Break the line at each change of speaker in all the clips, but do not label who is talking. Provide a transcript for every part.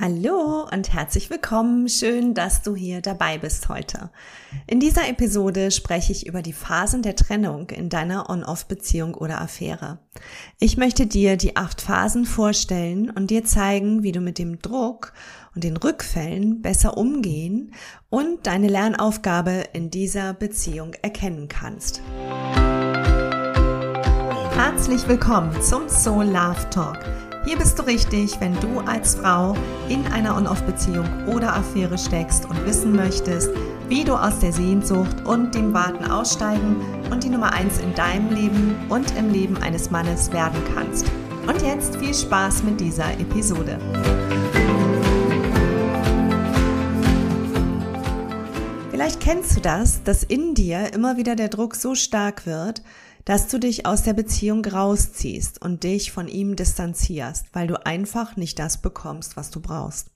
Hallo und herzlich willkommen. Schön, dass du hier dabei bist heute. In dieser Episode spreche ich über die Phasen der Trennung in deiner On-Off-Beziehung oder Affäre. Ich möchte dir die acht Phasen vorstellen und dir zeigen, wie du mit dem Druck und den Rückfällen besser umgehen und deine Lernaufgabe in dieser Beziehung erkennen kannst. Herzlich willkommen zum Soul Love Talk hier bist du richtig, wenn du als Frau in einer On-Off-Beziehung oder Affäre steckst und wissen möchtest, wie du aus der Sehnsucht und dem Warten aussteigen und die Nummer eins in deinem Leben und im Leben eines Mannes werden kannst. Und jetzt viel Spaß mit dieser Episode. Vielleicht kennst du das, dass in dir immer wieder der Druck so stark wird, dass du dich aus der Beziehung rausziehst und dich von ihm distanzierst, weil du einfach nicht das bekommst, was du brauchst.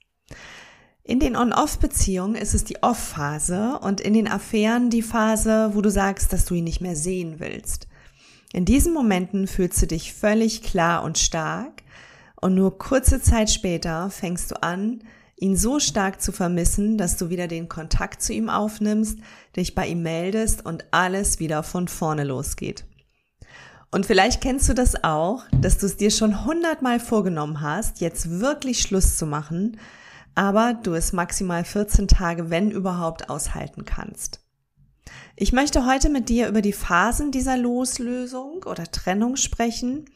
In den On-Off-Beziehungen ist es die Off-Phase und in den Affären die Phase, wo du sagst, dass du ihn nicht mehr sehen willst. In diesen Momenten fühlst du dich völlig klar und stark und nur kurze Zeit später fängst du an, ihn so stark zu vermissen, dass du wieder den Kontakt zu ihm aufnimmst, dich bei ihm meldest und alles wieder von vorne losgeht. Und vielleicht kennst du das auch, dass du es dir schon hundertmal vorgenommen hast, jetzt wirklich Schluss zu machen, aber du es maximal 14 Tage, wenn überhaupt, aushalten kannst. Ich möchte heute mit dir über die Phasen dieser Loslösung oder Trennung sprechen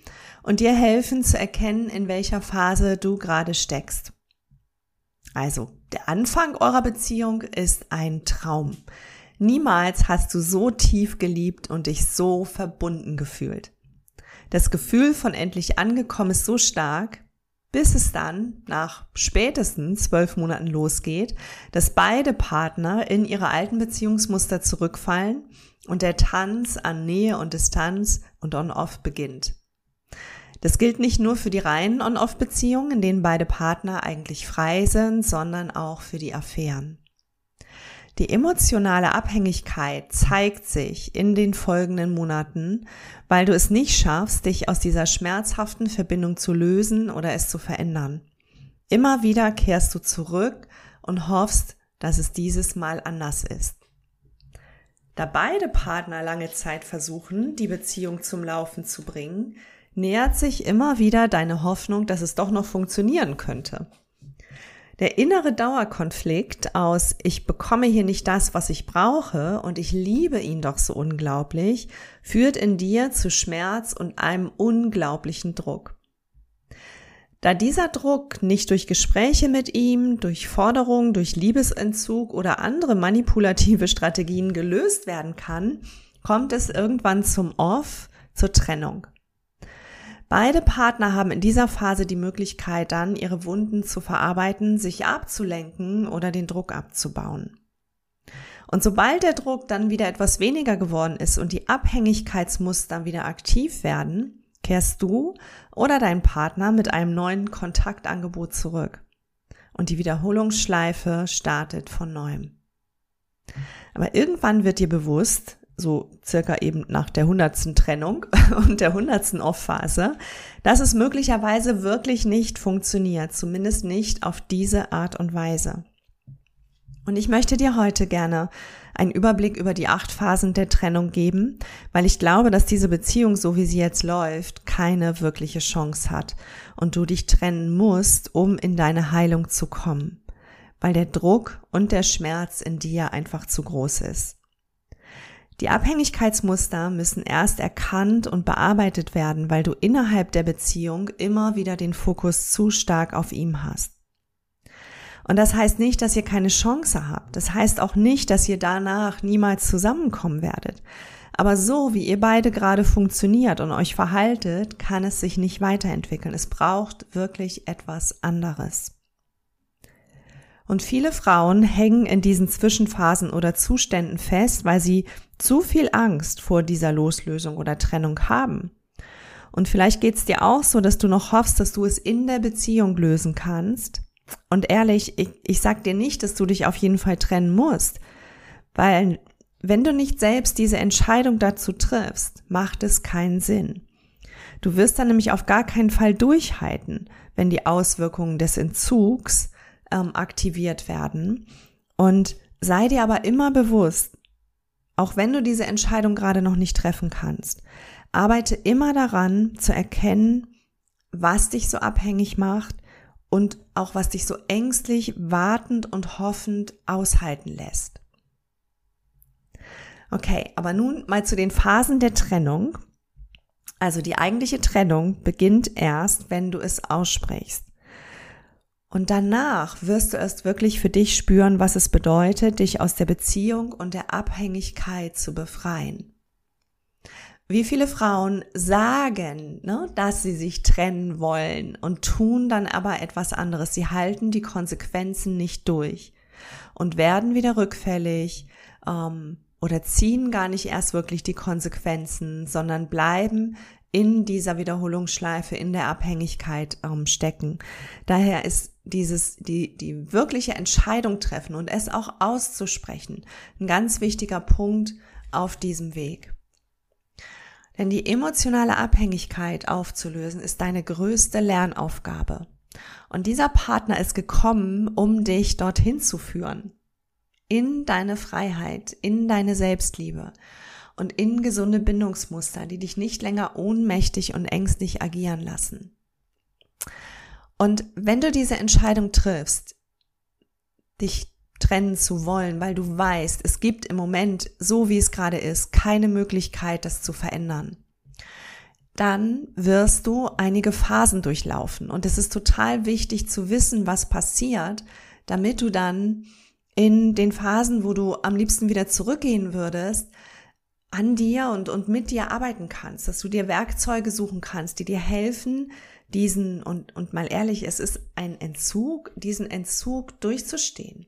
und dir helfen zu erkennen, in welcher Phase du gerade steckst. Also, der Anfang eurer Beziehung ist ein Traum. Niemals hast du so tief geliebt und dich so verbunden gefühlt. Das Gefühl von endlich angekommen ist so stark, bis es dann nach spätestens zwölf Monaten losgeht, dass beide Partner in ihre alten Beziehungsmuster zurückfallen und der Tanz an Nähe und Distanz und On-Off beginnt. Das gilt nicht nur für die reinen On-Off-Beziehungen, in denen beide Partner eigentlich frei sind, sondern auch für die Affären. Die emotionale Abhängigkeit zeigt sich in den folgenden Monaten, weil du es nicht schaffst, dich aus dieser schmerzhaften Verbindung zu lösen oder es zu verändern. Immer wieder kehrst du zurück und hoffst, dass es dieses Mal anders ist. Da beide Partner lange Zeit versuchen, die Beziehung zum Laufen zu bringen, nähert sich immer wieder deine Hoffnung, dass es doch noch funktionieren könnte. Der innere Dauerkonflikt aus ich bekomme hier nicht das, was ich brauche und ich liebe ihn doch so unglaublich, führt in dir zu Schmerz und einem unglaublichen Druck. Da dieser Druck nicht durch Gespräche mit ihm, durch Forderungen, durch Liebesentzug oder andere manipulative Strategien gelöst werden kann, kommt es irgendwann zum Off, zur Trennung. Beide Partner haben in dieser Phase die Möglichkeit dann, ihre Wunden zu verarbeiten, sich abzulenken oder den Druck abzubauen. Und sobald der Druck dann wieder etwas weniger geworden ist und die Abhängigkeitsmuster wieder aktiv werden, kehrst du oder dein Partner mit einem neuen Kontaktangebot zurück. Und die Wiederholungsschleife startet von neuem. Aber irgendwann wird dir bewusst, so circa eben nach der hundertsten Trennung und der hundertsten Off-Phase, dass es möglicherweise wirklich nicht funktioniert, zumindest nicht auf diese Art und Weise. Und ich möchte dir heute gerne einen Überblick über die acht Phasen der Trennung geben, weil ich glaube, dass diese Beziehung, so wie sie jetzt läuft, keine wirkliche Chance hat und du dich trennen musst, um in deine Heilung zu kommen, weil der Druck und der Schmerz in dir einfach zu groß ist. Die Abhängigkeitsmuster müssen erst erkannt und bearbeitet werden, weil du innerhalb der Beziehung immer wieder den Fokus zu stark auf ihm hast. Und das heißt nicht, dass ihr keine Chance habt. Das heißt auch nicht, dass ihr danach niemals zusammenkommen werdet. Aber so, wie ihr beide gerade funktioniert und euch verhaltet, kann es sich nicht weiterentwickeln. Es braucht wirklich etwas anderes. Und viele Frauen hängen in diesen Zwischenphasen oder Zuständen fest, weil sie zu viel Angst vor dieser Loslösung oder Trennung haben. Und vielleicht geht's dir auch so, dass du noch hoffst, dass du es in der Beziehung lösen kannst. Und ehrlich, ich, ich sag dir nicht, dass du dich auf jeden Fall trennen musst, weil wenn du nicht selbst diese Entscheidung dazu triffst, macht es keinen Sinn. Du wirst dann nämlich auf gar keinen Fall durchhalten, wenn die Auswirkungen des Entzugs ähm, aktiviert werden. Und sei dir aber immer bewusst, auch wenn du diese Entscheidung gerade noch nicht treffen kannst, arbeite immer daran zu erkennen, was dich so abhängig macht und auch was dich so ängstlich, wartend und hoffend aushalten lässt. Okay, aber nun mal zu den Phasen der Trennung. Also die eigentliche Trennung beginnt erst, wenn du es aussprichst. Und danach wirst du erst wirklich für dich spüren, was es bedeutet, dich aus der Beziehung und der Abhängigkeit zu befreien. Wie viele Frauen sagen, ne, dass sie sich trennen wollen und tun dann aber etwas anderes. Sie halten die Konsequenzen nicht durch und werden wieder rückfällig ähm, oder ziehen gar nicht erst wirklich die Konsequenzen, sondern bleiben in dieser Wiederholungsschleife, in der Abhängigkeit ähm, stecken. Daher ist dieses, die, die wirkliche Entscheidung treffen und es auch auszusprechen, ein ganz wichtiger Punkt auf diesem Weg. Denn die emotionale Abhängigkeit aufzulösen ist deine größte Lernaufgabe. Und dieser Partner ist gekommen, um dich dorthin zu führen. In deine Freiheit, in deine Selbstliebe und in gesunde Bindungsmuster, die dich nicht länger ohnmächtig und ängstlich agieren lassen. Und wenn du diese Entscheidung triffst, dich trennen zu wollen, weil du weißt, es gibt im Moment, so wie es gerade ist, keine Möglichkeit, das zu verändern, dann wirst du einige Phasen durchlaufen. Und es ist total wichtig zu wissen, was passiert, damit du dann in den Phasen, wo du am liebsten wieder zurückgehen würdest, an dir und, und mit dir arbeiten kannst, dass du dir Werkzeuge suchen kannst, die dir helfen, diesen, und, und mal ehrlich, es ist ein Entzug, diesen Entzug durchzustehen.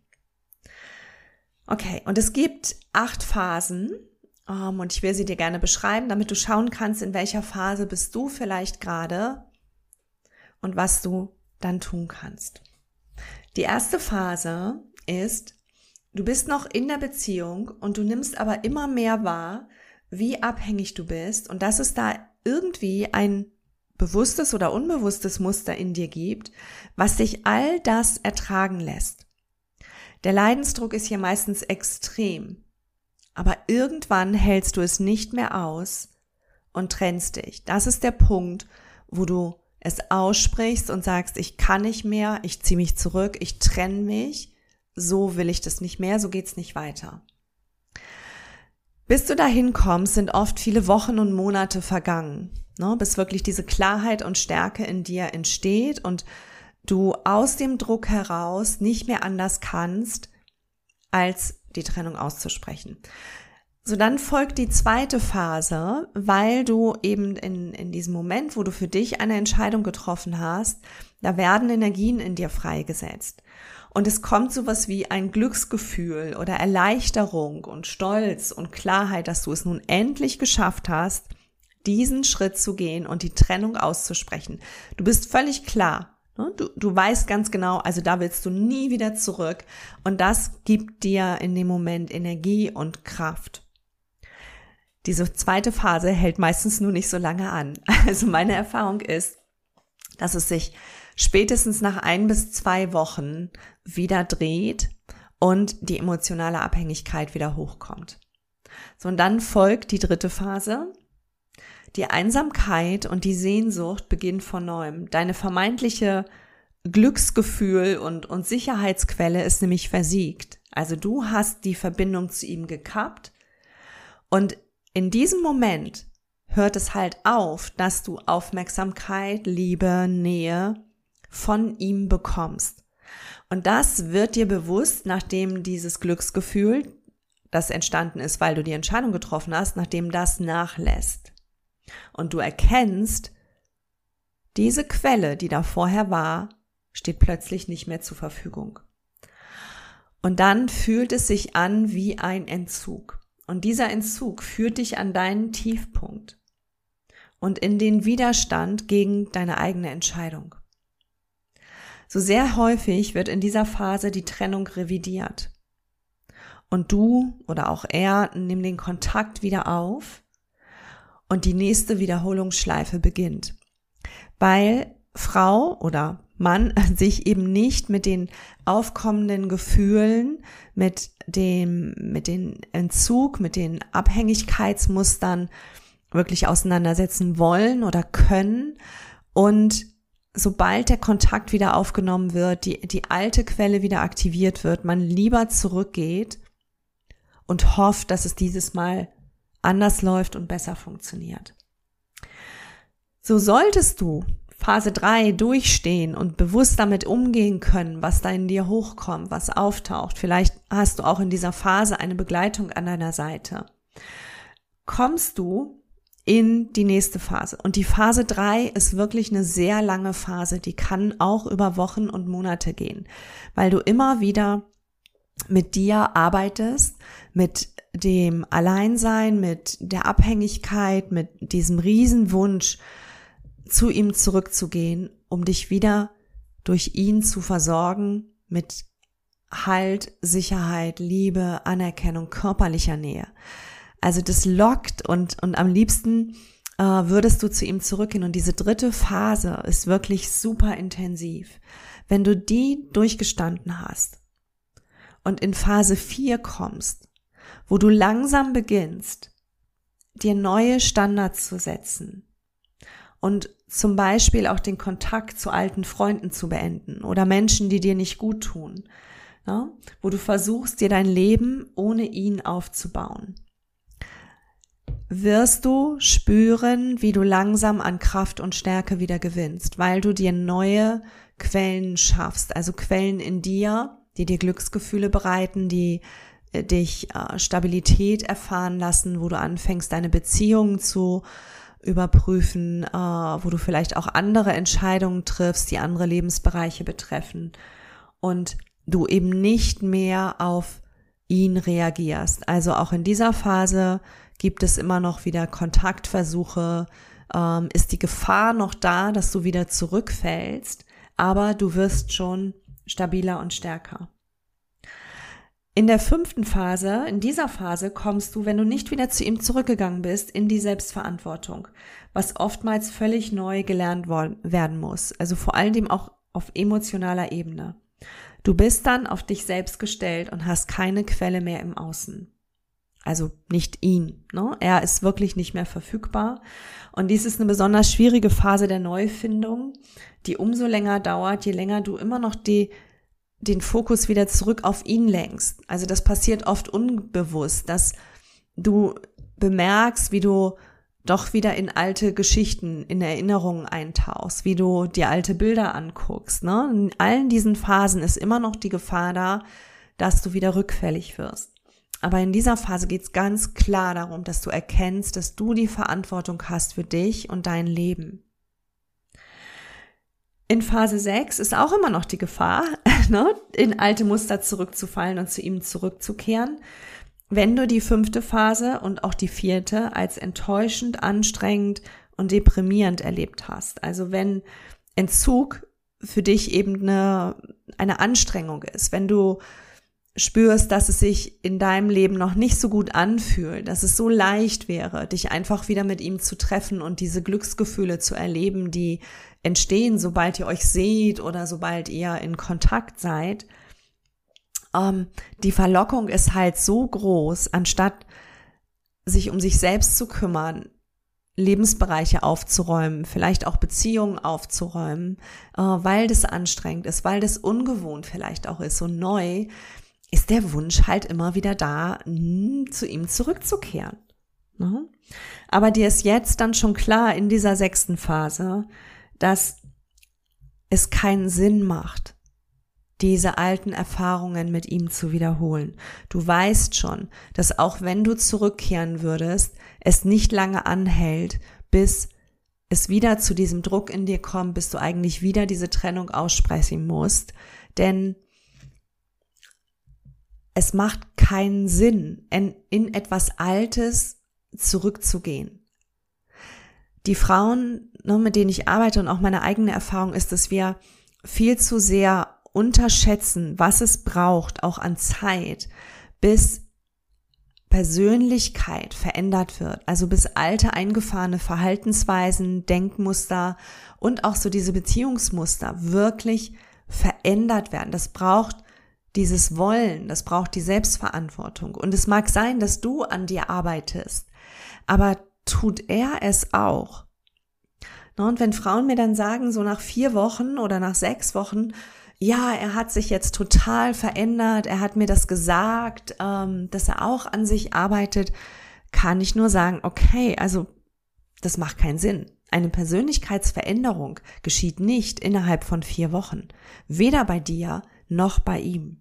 Okay, und es gibt acht Phasen, ähm, und ich will sie dir gerne beschreiben, damit du schauen kannst, in welcher Phase bist du vielleicht gerade und was du dann tun kannst. Die erste Phase ist, du bist noch in der Beziehung und du nimmst aber immer mehr wahr, wie abhängig du bist und dass es da irgendwie ein bewusstes oder unbewusstes Muster in dir gibt, was dich all das ertragen lässt. Der Leidensdruck ist hier meistens extrem, aber irgendwann hältst du es nicht mehr aus und trennst dich. Das ist der Punkt, wo du es aussprichst und sagst, ich kann nicht mehr, ich ziehe mich zurück, ich trenne mich, so will ich das nicht mehr, so geht's nicht weiter. Bis du dahin kommst, sind oft viele Wochen und Monate vergangen, ne, bis wirklich diese Klarheit und Stärke in dir entsteht und du aus dem Druck heraus nicht mehr anders kannst, als die Trennung auszusprechen. So dann folgt die zweite Phase, weil du eben in, in diesem Moment, wo du für dich eine Entscheidung getroffen hast, da werden Energien in dir freigesetzt. Und es kommt sowas wie ein Glücksgefühl oder Erleichterung und Stolz und Klarheit, dass du es nun endlich geschafft hast, diesen Schritt zu gehen und die Trennung auszusprechen. Du bist völlig klar. Ne? Du, du weißt ganz genau, also da willst du nie wieder zurück. Und das gibt dir in dem Moment Energie und Kraft. Diese zweite Phase hält meistens nur nicht so lange an. Also meine Erfahrung ist, dass es sich spätestens nach ein bis zwei Wochen wieder dreht und die emotionale Abhängigkeit wieder hochkommt. So, und dann folgt die dritte Phase. Die Einsamkeit und die Sehnsucht beginnt von neuem. Deine vermeintliche Glücksgefühl und, und Sicherheitsquelle ist nämlich versiegt. Also du hast die Verbindung zu ihm gekappt und in diesem Moment hört es halt auf, dass du Aufmerksamkeit, Liebe, Nähe von ihm bekommst. Und das wird dir bewusst, nachdem dieses Glücksgefühl, das entstanden ist, weil du die Entscheidung getroffen hast, nachdem das nachlässt. Und du erkennst, diese Quelle, die da vorher war, steht plötzlich nicht mehr zur Verfügung. Und dann fühlt es sich an wie ein Entzug. Und dieser Entzug führt dich an deinen Tiefpunkt und in den Widerstand gegen deine eigene Entscheidung. So sehr häufig wird in dieser Phase die Trennung revidiert. Und du oder auch er nimm den Kontakt wieder auf und die nächste Wiederholungsschleife beginnt. Weil Frau oder man sich eben nicht mit den aufkommenden Gefühlen, mit dem, mit den Entzug, mit den Abhängigkeitsmustern wirklich auseinandersetzen wollen oder können und sobald der Kontakt wieder aufgenommen wird, die, die alte Quelle wieder aktiviert wird, man lieber zurückgeht und hofft, dass es dieses Mal anders läuft und besser funktioniert. So solltest du Phase 3 durchstehen und bewusst damit umgehen können, was da in dir hochkommt, was auftaucht. Vielleicht hast du auch in dieser Phase eine Begleitung an deiner Seite. Kommst du in die nächste Phase. Und die Phase 3 ist wirklich eine sehr lange Phase, die kann auch über Wochen und Monate gehen, weil du immer wieder mit dir arbeitest, mit dem Alleinsein, mit der Abhängigkeit, mit diesem Riesenwunsch, zu ihm zurückzugehen, um dich wieder durch ihn zu versorgen mit Halt, Sicherheit, Liebe, Anerkennung, körperlicher Nähe. Also das lockt und, und am liebsten äh, würdest du zu ihm zurückgehen. Und diese dritte Phase ist wirklich super intensiv. Wenn du die durchgestanden hast und in Phase 4 kommst, wo du langsam beginnst, dir neue Standards zu setzen und zum Beispiel auch den Kontakt zu alten Freunden zu beenden oder Menschen, die dir nicht gut tun, ja, wo du versuchst, dir dein Leben ohne ihn aufzubauen wirst du spüren, wie du langsam an Kraft und Stärke wieder gewinnst, weil du dir neue Quellen schaffst, also Quellen in dir, die dir Glücksgefühle bereiten, die äh, dich äh, Stabilität erfahren lassen, wo du anfängst, deine Beziehungen zu überprüfen, äh, wo du vielleicht auch andere Entscheidungen triffst, die andere Lebensbereiche betreffen und du eben nicht mehr auf ihn reagierst. Also auch in dieser Phase Gibt es immer noch wieder Kontaktversuche? Ähm, ist die Gefahr noch da, dass du wieder zurückfällst? Aber du wirst schon stabiler und stärker. In der fünften Phase, in dieser Phase kommst du, wenn du nicht wieder zu ihm zurückgegangen bist, in die Selbstverantwortung, was oftmals völlig neu gelernt werden muss. Also vor allem auch auf emotionaler Ebene. Du bist dann auf dich selbst gestellt und hast keine Quelle mehr im Außen. Also nicht ihn. Ne? Er ist wirklich nicht mehr verfügbar. Und dies ist eine besonders schwierige Phase der Neufindung, die umso länger dauert, je länger du immer noch die, den Fokus wieder zurück auf ihn lenkst. Also das passiert oft unbewusst, dass du bemerkst, wie du doch wieder in alte Geschichten, in Erinnerungen eintauchst, wie du dir alte Bilder anguckst. Ne? In allen diesen Phasen ist immer noch die Gefahr da, dass du wieder rückfällig wirst. Aber in dieser Phase geht es ganz klar darum, dass du erkennst, dass du die Verantwortung hast für dich und dein Leben. In Phase 6 ist auch immer noch die Gefahr, ne, in alte Muster zurückzufallen und zu ihm zurückzukehren. Wenn du die fünfte Phase und auch die vierte als enttäuschend, anstrengend und deprimierend erlebt hast. Also wenn Entzug für dich eben eine, eine Anstrengung ist, wenn du spürst, dass es sich in deinem Leben noch nicht so gut anfühlt, dass es so leicht wäre, dich einfach wieder mit ihm zu treffen und diese Glücksgefühle zu erleben, die entstehen, sobald ihr euch seht oder sobald ihr in Kontakt seid. Ähm, die Verlockung ist halt so groß, anstatt sich um sich selbst zu kümmern, Lebensbereiche aufzuräumen, vielleicht auch Beziehungen aufzuräumen, äh, weil das anstrengend ist, weil das ungewohnt vielleicht auch ist, so neu, ist der Wunsch halt immer wieder da, hm, zu ihm zurückzukehren. Ne? Aber dir ist jetzt dann schon klar in dieser sechsten Phase, dass es keinen Sinn macht, diese alten Erfahrungen mit ihm zu wiederholen. Du weißt schon, dass auch wenn du zurückkehren würdest, es nicht lange anhält, bis es wieder zu diesem Druck in dir kommt, bis du eigentlich wieder diese Trennung aussprechen musst. Denn es macht keinen Sinn, in, in etwas Altes zurückzugehen. Die Frauen, ne, mit denen ich arbeite und auch meine eigene Erfahrung ist, dass wir viel zu sehr unterschätzen, was es braucht, auch an Zeit, bis Persönlichkeit verändert wird, also bis alte eingefahrene Verhaltensweisen, Denkmuster und auch so diese Beziehungsmuster wirklich verändert werden. Das braucht dieses Wollen, das braucht die Selbstverantwortung. Und es mag sein, dass du an dir arbeitest, aber tut er es auch? Und wenn Frauen mir dann sagen, so nach vier Wochen oder nach sechs Wochen, ja, er hat sich jetzt total verändert, er hat mir das gesagt, ähm, dass er auch an sich arbeitet, kann ich nur sagen, okay, also das macht keinen Sinn. Eine Persönlichkeitsveränderung geschieht nicht innerhalb von vier Wochen, weder bei dir noch bei ihm.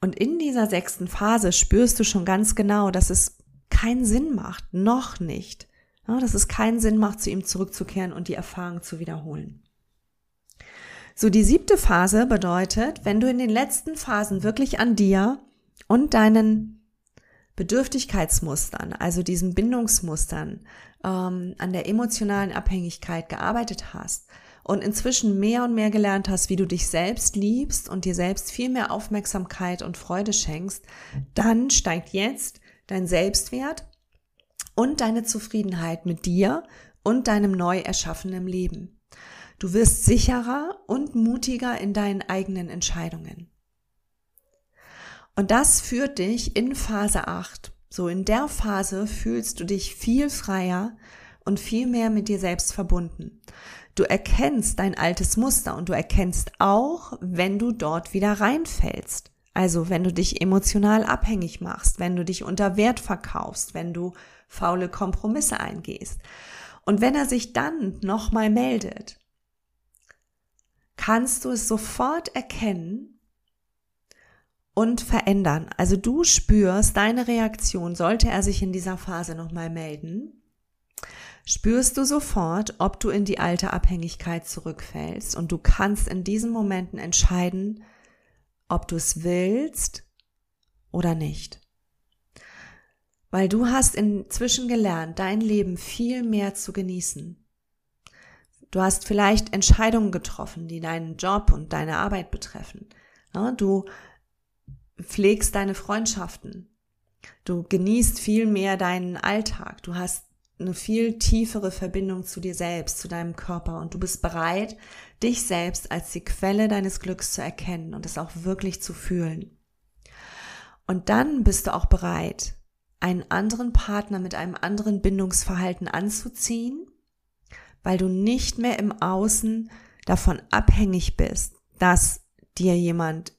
Und in dieser sechsten Phase spürst du schon ganz genau, dass es keinen Sinn macht, noch nicht, dass es keinen Sinn macht, zu ihm zurückzukehren und die Erfahrung zu wiederholen. So, die siebte Phase bedeutet, wenn du in den letzten Phasen wirklich an dir und deinen Bedürftigkeitsmustern, also diesen Bindungsmustern, ähm, an der emotionalen Abhängigkeit gearbeitet hast und inzwischen mehr und mehr gelernt hast, wie du dich selbst liebst und dir selbst viel mehr Aufmerksamkeit und Freude schenkst, dann steigt jetzt dein Selbstwert und deine Zufriedenheit mit dir und deinem neu erschaffenen Leben. Du wirst sicherer und mutiger in deinen eigenen Entscheidungen. Und das führt dich in Phase 8. So in der Phase fühlst du dich viel freier und viel mehr mit dir selbst verbunden. Du erkennst dein altes Muster und du erkennst auch, wenn du dort wieder reinfällst. Also wenn du dich emotional abhängig machst, wenn du dich unter Wert verkaufst, wenn du faule Kompromisse eingehst. Und wenn er sich dann nochmal meldet, kannst du es sofort erkennen und verändern. Also du spürst deine Reaktion, sollte er sich in dieser Phase nochmal melden, spürst du sofort, ob du in die alte Abhängigkeit zurückfällst und du kannst in diesen Momenten entscheiden, ob du es willst oder nicht. Weil du hast inzwischen gelernt, dein Leben viel mehr zu genießen. Du hast vielleicht Entscheidungen getroffen, die deinen Job und deine Arbeit betreffen. Du pflegst deine Freundschaften. Du genießt viel mehr deinen Alltag. Du hast eine viel tiefere Verbindung zu dir selbst, zu deinem Körper und du bist bereit, dich selbst als die Quelle deines Glücks zu erkennen und es auch wirklich zu fühlen. Und dann bist du auch bereit, einen anderen Partner mit einem anderen Bindungsverhalten anzuziehen weil du nicht mehr im Außen davon abhängig bist, dass dir jemand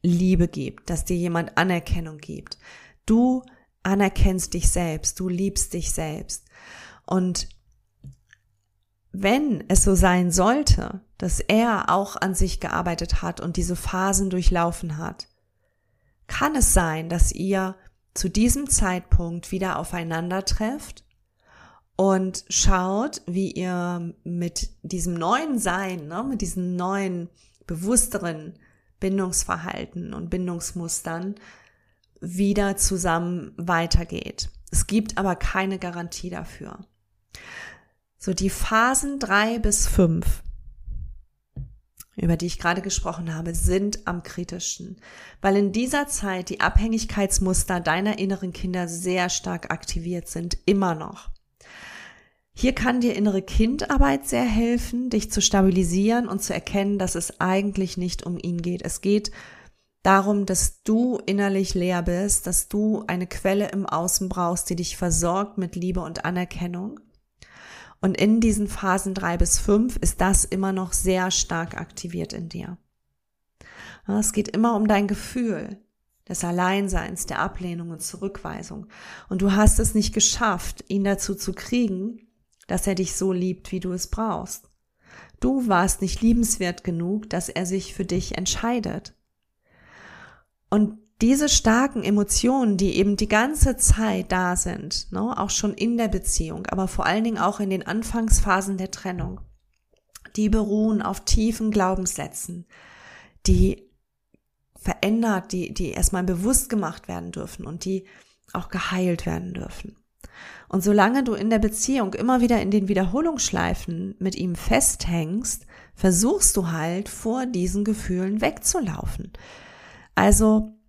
Liebe gibt, dass dir jemand Anerkennung gibt. Du anerkennst dich selbst, du liebst dich selbst. Und wenn es so sein sollte, dass er auch an sich gearbeitet hat und diese Phasen durchlaufen hat, kann es sein, dass ihr zu diesem Zeitpunkt wieder aufeinander trefft und schaut, wie ihr mit diesem neuen Sein, ne, mit diesem neuen, bewussteren Bindungsverhalten und Bindungsmustern wieder zusammen weitergeht. Es gibt aber keine Garantie dafür. So die Phasen drei bis fünf, über die ich gerade gesprochen habe, sind am kritischsten, weil in dieser Zeit die Abhängigkeitsmuster deiner inneren Kinder sehr stark aktiviert sind, immer noch. Hier kann dir innere Kindarbeit sehr helfen, dich zu stabilisieren und zu erkennen, dass es eigentlich nicht um ihn geht. Es geht darum, dass du innerlich leer bist, dass du eine Quelle im Außen brauchst, die dich versorgt mit Liebe und Anerkennung. Und in diesen Phasen drei bis fünf ist das immer noch sehr stark aktiviert in dir. Es geht immer um dein Gefühl des Alleinseins, der Ablehnung und Zurückweisung. Und du hast es nicht geschafft, ihn dazu zu kriegen, dass er dich so liebt, wie du es brauchst. Du warst nicht liebenswert genug, dass er sich für dich entscheidet. Und diese starken Emotionen, die eben die ganze Zeit da sind, ne, auch schon in der Beziehung, aber vor allen Dingen auch in den Anfangsphasen der Trennung, die beruhen auf tiefen Glaubenssätzen, die verändert, die, die erstmal bewusst gemacht werden dürfen und die auch geheilt werden dürfen. Und solange du in der Beziehung immer wieder in den Wiederholungsschleifen mit ihm festhängst, versuchst du halt vor diesen Gefühlen wegzulaufen. Also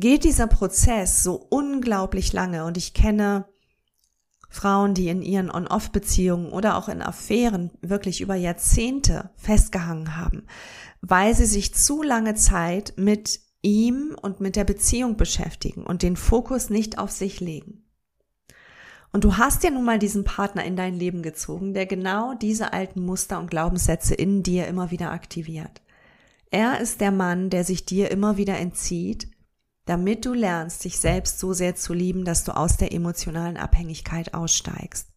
geht dieser Prozess so unglaublich lange und ich kenne Frauen, die in ihren On-Off-Beziehungen oder auch in Affären wirklich über Jahrzehnte festgehangen haben, weil sie sich zu lange Zeit mit ihm und mit der Beziehung beschäftigen und den Fokus nicht auf sich legen. Und du hast ja nun mal diesen Partner in dein Leben gezogen, der genau diese alten Muster und Glaubenssätze in dir immer wieder aktiviert. Er ist der Mann, der sich dir immer wieder entzieht, damit du lernst, dich selbst so sehr zu lieben, dass du aus der emotionalen Abhängigkeit aussteigst.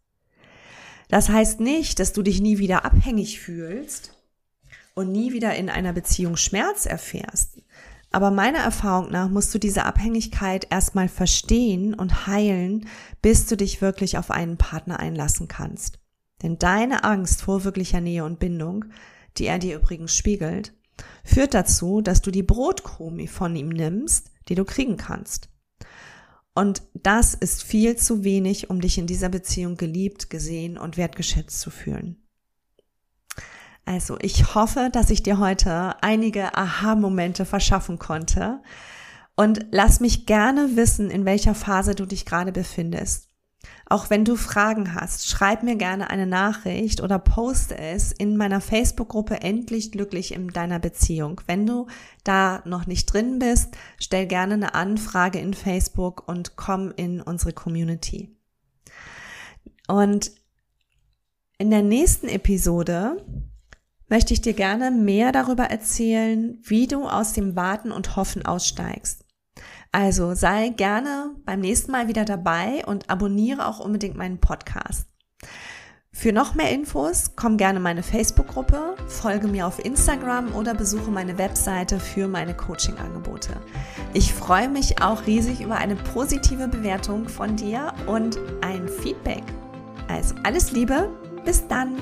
Das heißt nicht, dass du dich nie wieder abhängig fühlst und nie wieder in einer Beziehung Schmerz erfährst. Aber meiner Erfahrung nach musst du diese Abhängigkeit erstmal verstehen und heilen, bis du dich wirklich auf einen Partner einlassen kannst. Denn deine Angst vor wirklicher Nähe und Bindung, die er dir übrigens spiegelt, führt dazu, dass du die Brotkrume von ihm nimmst die du kriegen kannst. Und das ist viel zu wenig, um dich in dieser Beziehung geliebt, gesehen und wertgeschätzt zu fühlen. Also ich hoffe, dass ich dir heute einige Aha-Momente verschaffen konnte. Und lass mich gerne wissen, in welcher Phase du dich gerade befindest. Auch wenn du Fragen hast, schreib mir gerne eine Nachricht oder poste es in meiner Facebook-Gruppe Endlich glücklich in deiner Beziehung. Wenn du da noch nicht drin bist, stell gerne eine Anfrage in Facebook und komm in unsere Community. Und in der nächsten Episode möchte ich dir gerne mehr darüber erzählen, wie du aus dem Warten und Hoffen aussteigst. Also sei gerne beim nächsten Mal wieder dabei und abonniere auch unbedingt meinen Podcast. Für noch mehr Infos komm gerne in meine Facebook-Gruppe, folge mir auf Instagram oder besuche meine Webseite für meine Coaching-Angebote. Ich freue mich auch riesig über eine positive Bewertung von dir und ein Feedback. Also alles Liebe, bis dann!